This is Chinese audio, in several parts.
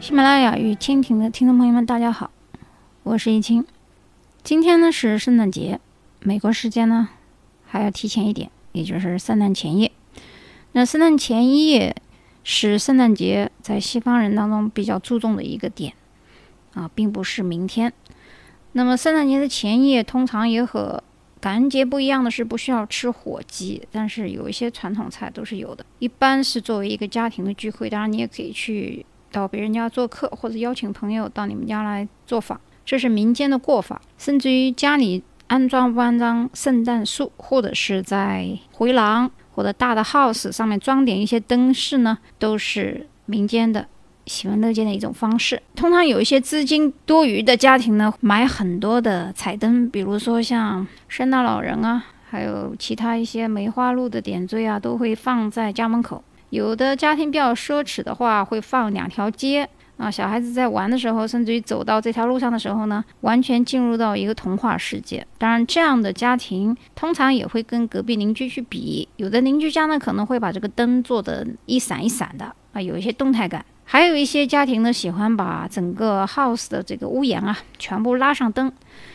喜马拉雅与蜻蜓的听众朋友们，大家好，我是易清。今天呢是圣诞节，美国时间呢还要提前一点，也就是圣诞前夜。那圣诞前夜是圣诞节在西方人当中比较注重的一个点啊，并不是明天。那么圣诞节的前夜通常也和感恩节不一样的是，不需要吃火鸡，但是有一些传统菜都是有的。一般是作为一个家庭的聚会，当然你也可以去。到别人家做客，或者邀请朋友到你们家来做访，这是民间的过法。甚至于家里安装不安装圣诞树，或者是在回廊我的大的 house 上面装点一些灯饰呢，都是民间的喜闻乐见的一种方式。通常有一些资金多余的家庭呢，买很多的彩灯，比如说像圣诞老人啊，还有其他一些梅花鹿的点缀啊，都会放在家门口。有的家庭比较奢侈的话，会放两条街啊，小孩子在玩的时候，甚至于走到这条路上的时候呢，完全进入到一个童话世界。当然，这样的家庭通常也会跟隔壁邻居去比，有的邻居家呢可能会把这个灯做的一闪一闪的啊，有一些动态感。还有一些家庭呢，喜欢把整个 house 的这个屋檐啊全部拉上灯。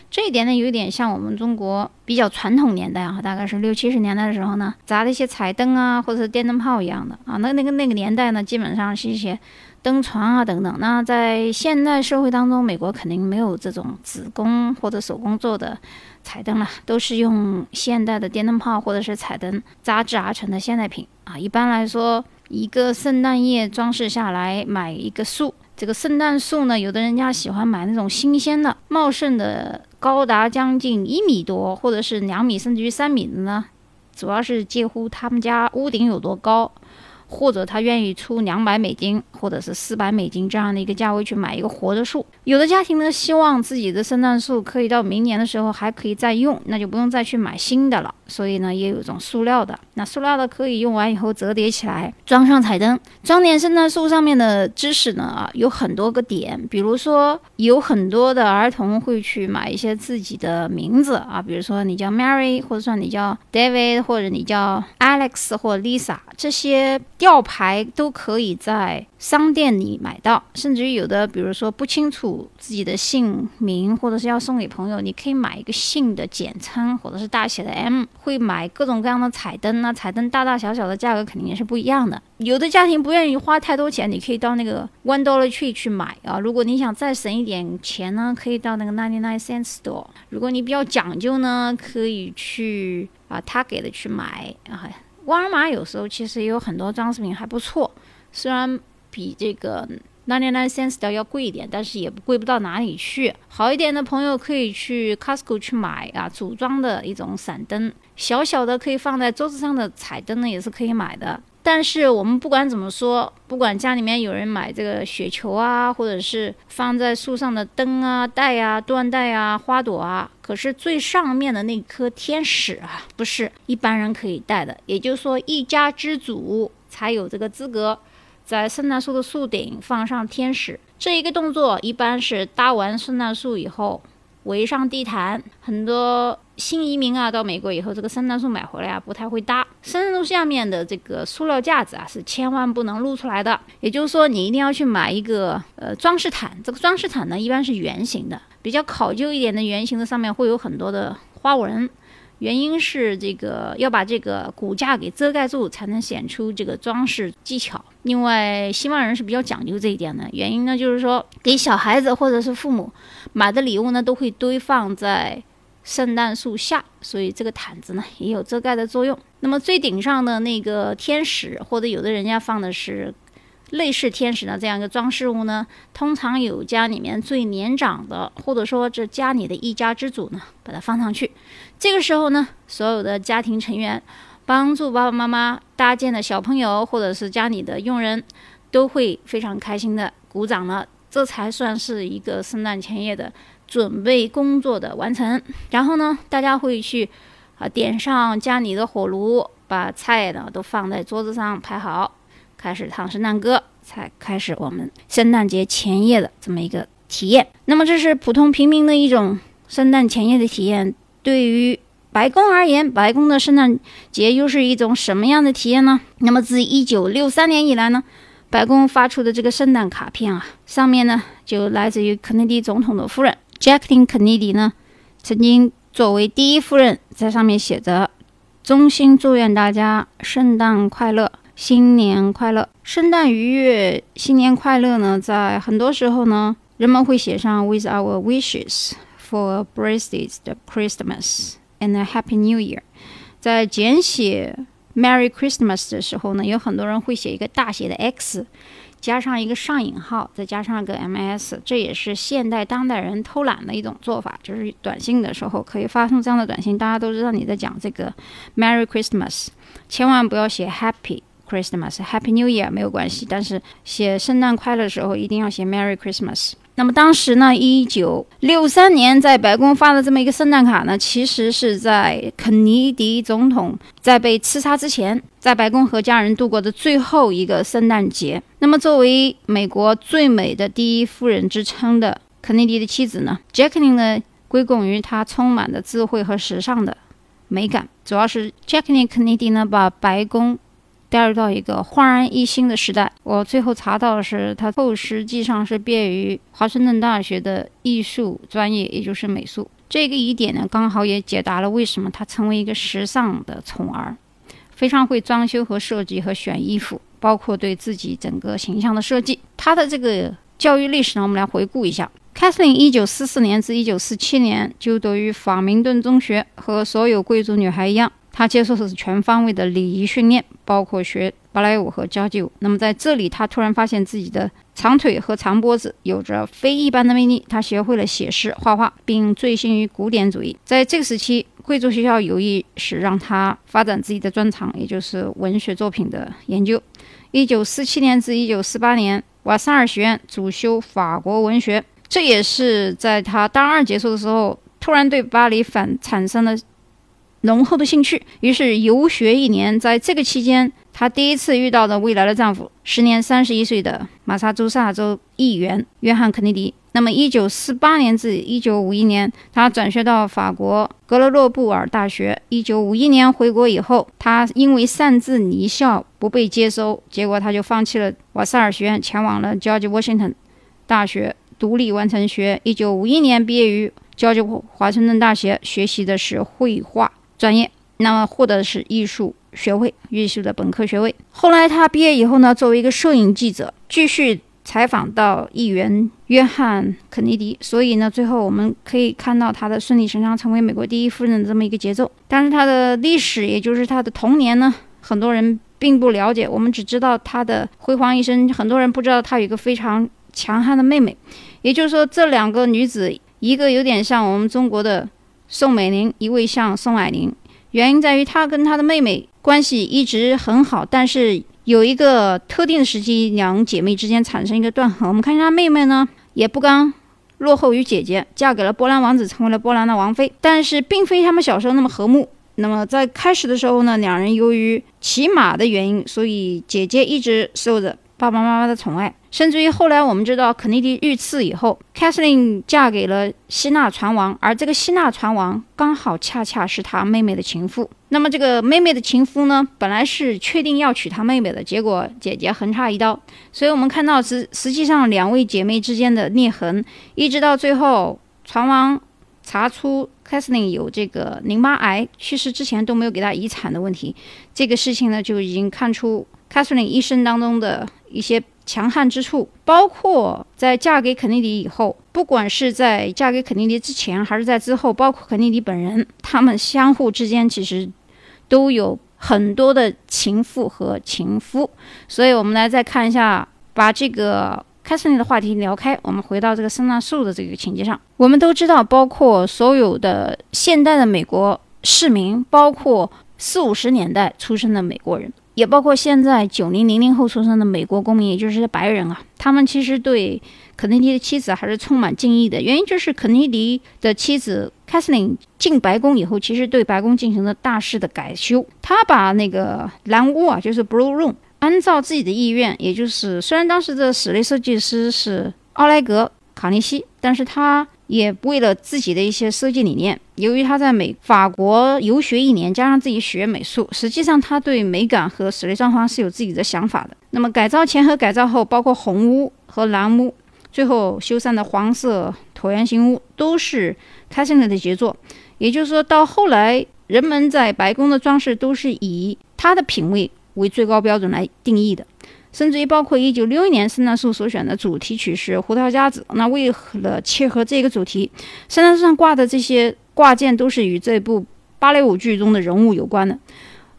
这一点呢，有一点像我们中国比较传统年代啊，大概是六七十年代的时候呢，砸的一些彩灯啊，或者是电灯泡一样的啊。那那个那个年代呢，基本上是一些灯床啊等等。那在现代社会当中，美国肯定没有这种子工或者手工做的彩灯了，都是用现代的电灯泡或者是彩灯扎制而成的现代品啊。一般来说，一个圣诞夜装饰下来，买一个树。这个圣诞树呢，有的人家喜欢买那种新鲜的、茂盛的，高达将近一米多，或者是两米，甚至于三米的呢，主要是介乎他们家屋顶有多高。或者他愿意出两百美金，或者是四百美金这样的一个价位去买一个活的树。有的家庭呢，希望自己的圣诞树可以到明年的时候还可以再用，那就不用再去买新的了。所以呢，也有一种塑料的。那塑料的可以用完以后折叠起来，装上彩灯。装点圣诞树上面的知识呢，啊，有很多个点。比如说，有很多的儿童会去买一些自己的名字啊，比如说你叫 Mary，或者说你叫 David，或者你叫 Alex 或 Lisa 这些。吊牌都可以在。商店里买到，甚至于有的，比如说不清楚自己的姓名，或者是要送给朋友，你可以买一个姓的简称，或者是大写的 M。会买各种各样的彩灯，那彩灯大大小小的价格肯定也是不一样的。有的家庭不愿意花太多钱，你可以到那个 One Dollar Tree 去买啊。如果你想再省一点钱呢，可以到那个 Ninety Nine Cent Store。如果你比较讲究呢，可以去啊他给的去买啊。沃尔玛有时候其实也有很多装饰品还不错，虽然。比这个 ninety nine cents 要贵一点，但是也不贵不到哪里去。好一点的朋友可以去 Costco 去买啊，组装的一种闪灯，小小的可以放在桌子上的彩灯呢，也是可以买的。但是我们不管怎么说，不管家里面有人买这个雪球啊，或者是放在树上的灯啊、带啊、缎带啊、花朵啊，可是最上面的那颗天使啊，不是一般人可以戴的。也就是说，一家之主才有这个资格。在圣诞树的树顶放上天使，这一个动作一般是搭完圣诞树以后围上地毯。很多新移民啊，到美国以后，这个圣诞树买回来啊，不太会搭。圣诞树下面的这个塑料架子啊，是千万不能露出来的。也就是说，你一定要去买一个呃装饰毯。这个装饰毯呢，一般是圆形的，比较考究一点的圆形的，上面会有很多的花纹。原因是这个要把这个骨架给遮盖住，才能显出这个装饰技巧。另外，西方人是比较讲究这一点的。原因呢，就是说给小孩子或者是父母买的礼物呢，都会堆放在圣诞树下，所以这个毯子呢也有遮盖的作用。那么最顶上的那个天使，或者有的人家放的是。类似天使的这样一个装饰物呢，通常有家里面最年长的，或者说这家里的一家之主呢，把它放上去。这个时候呢，所有的家庭成员帮助爸爸妈妈搭建的小朋友，或者是家里的佣人，都会非常开心的鼓掌了。这才算是一个圣诞前夜的准备工作的完成。然后呢，大家会去啊点上家里的火炉，把菜呢都放在桌子上排好。开始唱圣诞歌，才开始我们圣诞节前夜的这么一个体验。那么这是普通平民的一种圣诞前夜的体验。对于白宫而言，白宫的圣诞节又是一种什么样的体验呢？那么自一九六三年以来呢，白宫发出的这个圣诞卡片啊，上面呢就来自于肯尼迪总统的夫人 Jacqueline Kennedy 呢，曾经作为第一夫人，在上面写着“衷心祝愿大家圣诞快乐，新年快乐，圣诞愉悦，新年快乐”呢，在很多时候呢，人们会写上 “with our wishes”。For a blessed Christmas and a Happy New Year，在简写 Merry Christmas 的时候呢，有很多人会写一个大写的 X，加上一个上引号，再加上个 MS，这也是现代当代人偷懒的一种做法，就是短信的时候可以发送这样的短信，大家都知道你在讲这个 Merry Christmas，千万不要写 Happy Christmas，Happy New Year 没有关系，但是写圣诞快乐的时候一定要写 Merry Christmas。那么当时呢，一九六三年在白宫发的这么一个圣诞卡呢，其实是在肯尼迪总统在被刺杀之前，在白宫和家人度过的最后一个圣诞节。那么作为美国最美的第一夫人之称的肯尼迪的妻子呢，Jacqueline 呢归功于她充满的智慧和时尚的美感，主要是 Jacqueline 肯尼迪呢把白宫。带入到一个焕然一新的时代。我最后查到的是，他后实际上是毕业于华盛顿大学的艺术专业，也就是美术。这个疑点呢，刚好也解答了为什么他成为一个时尚的宠儿，非常会装修和设计和选衣服，包括对自己整个形象的设计。他的这个教育历史呢，我们来回顾一下。凯瑟琳一九四四年至一九四七年就读于法明顿中学，和所有贵族女孩一样。她接受的是全方位的礼仪训练，包括学芭蕾舞和交际舞。那么在这里，他突然发现自己的长腿和长脖子有着非一般的魅力。他学会了写诗、画画，并醉心于古典主义。在这个时期，贵族学校有意使让他发展自己的专长，也就是文学作品的研究。一九四七年至一九四八年，瓦萨尔学院主修法国文学。这也是在他大二结束的时候，突然对巴黎反产生了。浓厚的兴趣，于是游学一年。在这个期间，她第一次遇到的未来的丈夫，时年三十一岁的马萨诸塞州议员约翰·肯尼迪。那么，一九四八年至一九五一年，他转学到法国格勒诺布尔大学。一九五一年回国以后，他因为擅自离校不被接收，结果他就放弃了瓦萨尔学院，前往了 George Washington 大学独立完成学。一九五一年毕业于 George 华盛顿大学，学习的是绘画。专业，那么获得的是艺术学位，艺术的本科学位。后来他毕业以后呢，作为一个摄影记者，继续采访到议员约翰·肯尼迪。所以呢，最后我们可以看到他的顺理成章成为美国第一夫人的这么一个节奏。但是他的历史，也就是他的童年呢，很多人并不了解。我们只知道他的辉煌一生，很多人不知道他有一个非常强悍的妹妹。也就是说，这两个女子，一个有点像我们中国的。宋美龄一位像宋霭龄，原因在于她跟她的妹妹关系一直很好，但是有一个特定的时期，两姐妹之间产生一个断痕。我们看一下妹妹呢，也不甘落后于姐姐，嫁给了波兰王子，成为了波兰的王妃。但是并非他们小时候那么和睦。那么在开始的时候呢，两人由于骑马的原因，所以姐姐一直受着爸爸妈妈的宠爱。甚至于后来，我们知道肯尼迪遇刺以后，凯瑟琳嫁给了希腊船王，而这个希腊船王刚好恰恰是她妹妹的情妇。那么这个妹妹的情夫呢，本来是确定要娶她妹妹的，结果姐姐横插一刀。所以我们看到实实际上两位姐妹之间的裂痕，一直到最后船王查出凯瑟琳有这个淋巴癌，去世之前都没有给她遗产的问题，这个事情呢就已经看出凯瑟琳一生当中的一些。强悍之处，包括在嫁给肯尼迪以后，不管是在嫁给肯尼迪之前还是在之后，包括肯尼迪本人，他们相互之间其实都有很多的情妇和情夫。所以，我们来再看一下，把这个凯瑟琳的话题聊开，我们回到这个圣诞树的这个情节上。我们都知道，包括所有的现代的美国市民，包括四五十年代出生的美国人。也包括现在九零零零后出生的美国公民，也就是白人啊，他们其实对肯尼迪的妻子还是充满敬意的。原因就是肯尼迪的妻子凯瑟琳进白宫以后，其实对白宫进行了大肆的改修。他把那个蓝屋啊，就是 Blue Room，按照自己的意愿，也就是虽然当时的室内设计师是奥莱格·卡尼西，但是他也为了自己的一些设计理念，由于他在美法国游学一年，加上自己学美术，实际上他对美感和室内装潢是有自己的想法的。那么改造前和改造后，包括红屋和蓝屋，最后修缮的黄色椭圆形屋，都是开森的杰作。也就是说到后来，人们在白宫的装饰都是以他的品味为最高标准来定义的。甚至于包括一九六一年圣诞树所选的主题曲是《胡桃夹子》，那为了切合这个主题，圣诞树上挂的这些挂件都是与这部芭蕾舞剧中的人物有关的。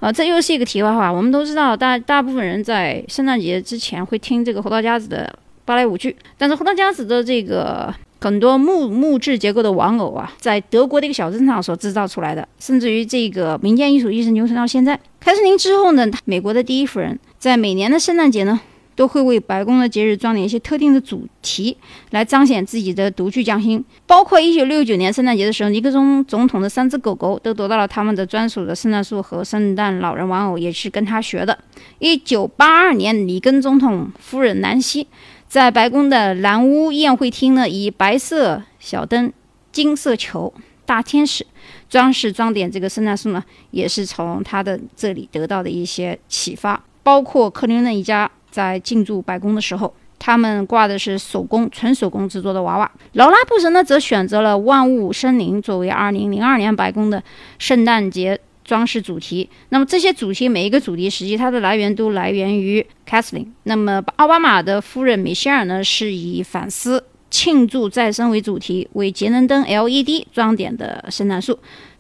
啊，这又是一个题外话。我们都知道，大大部分人在圣诞节之前会听这个《胡桃夹子》的芭蕾舞剧，但是《胡桃夹子》的这个很多木木质结构的玩偶啊，在德国的一个小镇上所制造出来的，甚至于这个民间艺术一直流传到现在。凯瑟琳之后呢，美国的第一夫人。在每年的圣诞节呢，都会为白宫的节日装点一些特定的主题，来彰显自己的独具匠心。包括一九六九年圣诞节的时候，尼克松总统的三只狗狗都得到了他们的专属的圣诞树和圣诞老人玩偶，也是跟他学的。一九八二年，里根总统夫人南希在白宫的蓝屋宴会厅呢，以白色小灯、金色球、大天使装饰装点这个圣诞树呢，也是从他的这里得到的一些启发。包括克林顿一家在进驻白宫的时候，他们挂的是手工、纯手工制作的娃娃。劳拉布什呢，则选择了万物生灵作为2002年白宫的圣诞节装饰主题。那么这些主题，每一个主题实际它的来源都来源于 Kathleen。那么奥巴马的夫人米歇尔呢，是以反思、庆祝再生为主题，为节能灯 LED 装点的圣诞树。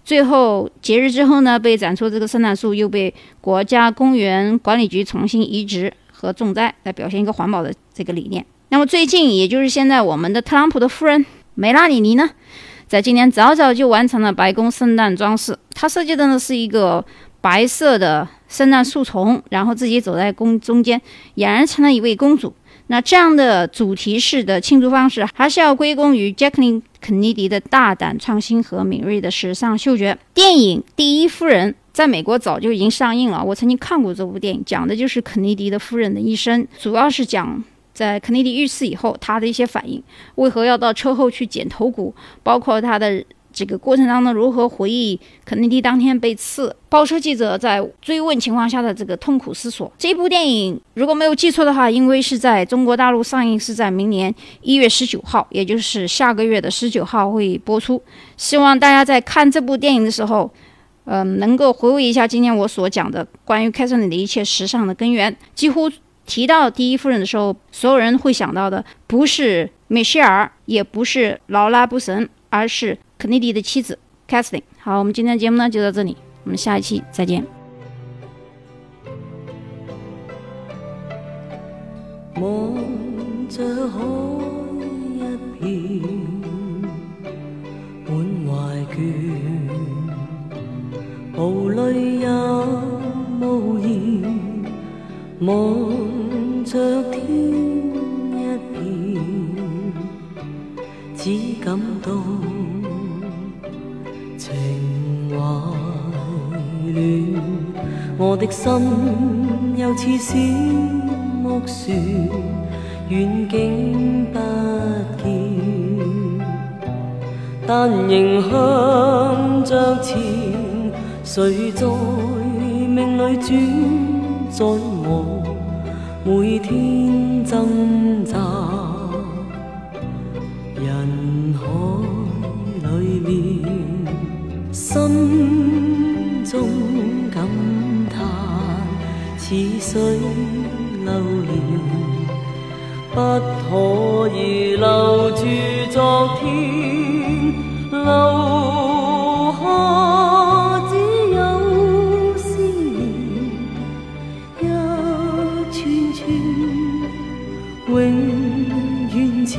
最后节日之后呢，被展出这个圣诞树又被国家公园管理局重新移植和种栽，来表现一个环保的这个理念。那么最近，也就是现在，我们的特朗普的夫人梅拉尼尼呢，在今年早早就完成了白宫圣诞装饰。她设计的呢是一个白色的圣诞树丛，然后自己走在宫中间，俨然成了一位公主。那这样的主题式的庆祝方式，还是要归功于杰克琳·肯尼迪的大胆创新和敏锐的时尚嗅觉。电影《第一夫人》在美国早就已经上映了，我曾经看过这部电影，讲的就是肯尼迪的夫人的一生，主要是讲在肯尼迪遇刺以后他的一些反应，为何要到车后去捡头骨，包括他的。这个过程当中如何回忆肯尼迪当天被刺？报社记者在追问情况下的这个痛苦思索。这部电影如果没有记错的话，因为是在中国大陆上映，是在明年一月十九号，也就是下个月的十九号会播出。希望大家在看这部电影的时候，嗯，能够回味一下今天我所讲的关于凯瑟琳的一切时尚的根源。几乎提到第一夫人的时候，所有人会想到的不是米歇尔，也不是劳拉·布什，而是。肯尼迪的妻子 Kathleen。好，我们今天的节目呢就到这里，我们下一期再见。望着海一片，满怀倦，无泪也无言。望心又似小木船，远景不见，但仍向着前。谁在命里转？在我每天挣扎人海里面，心不可以留住昨天，留下只有思念，一串串永远缠，